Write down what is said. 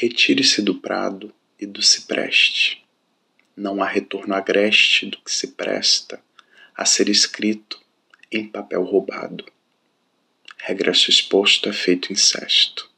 Retire-se do prado e do cipreste. Não há retorno agreste do que se presta a ser escrito em papel roubado. Regresso exposto é feito incesto.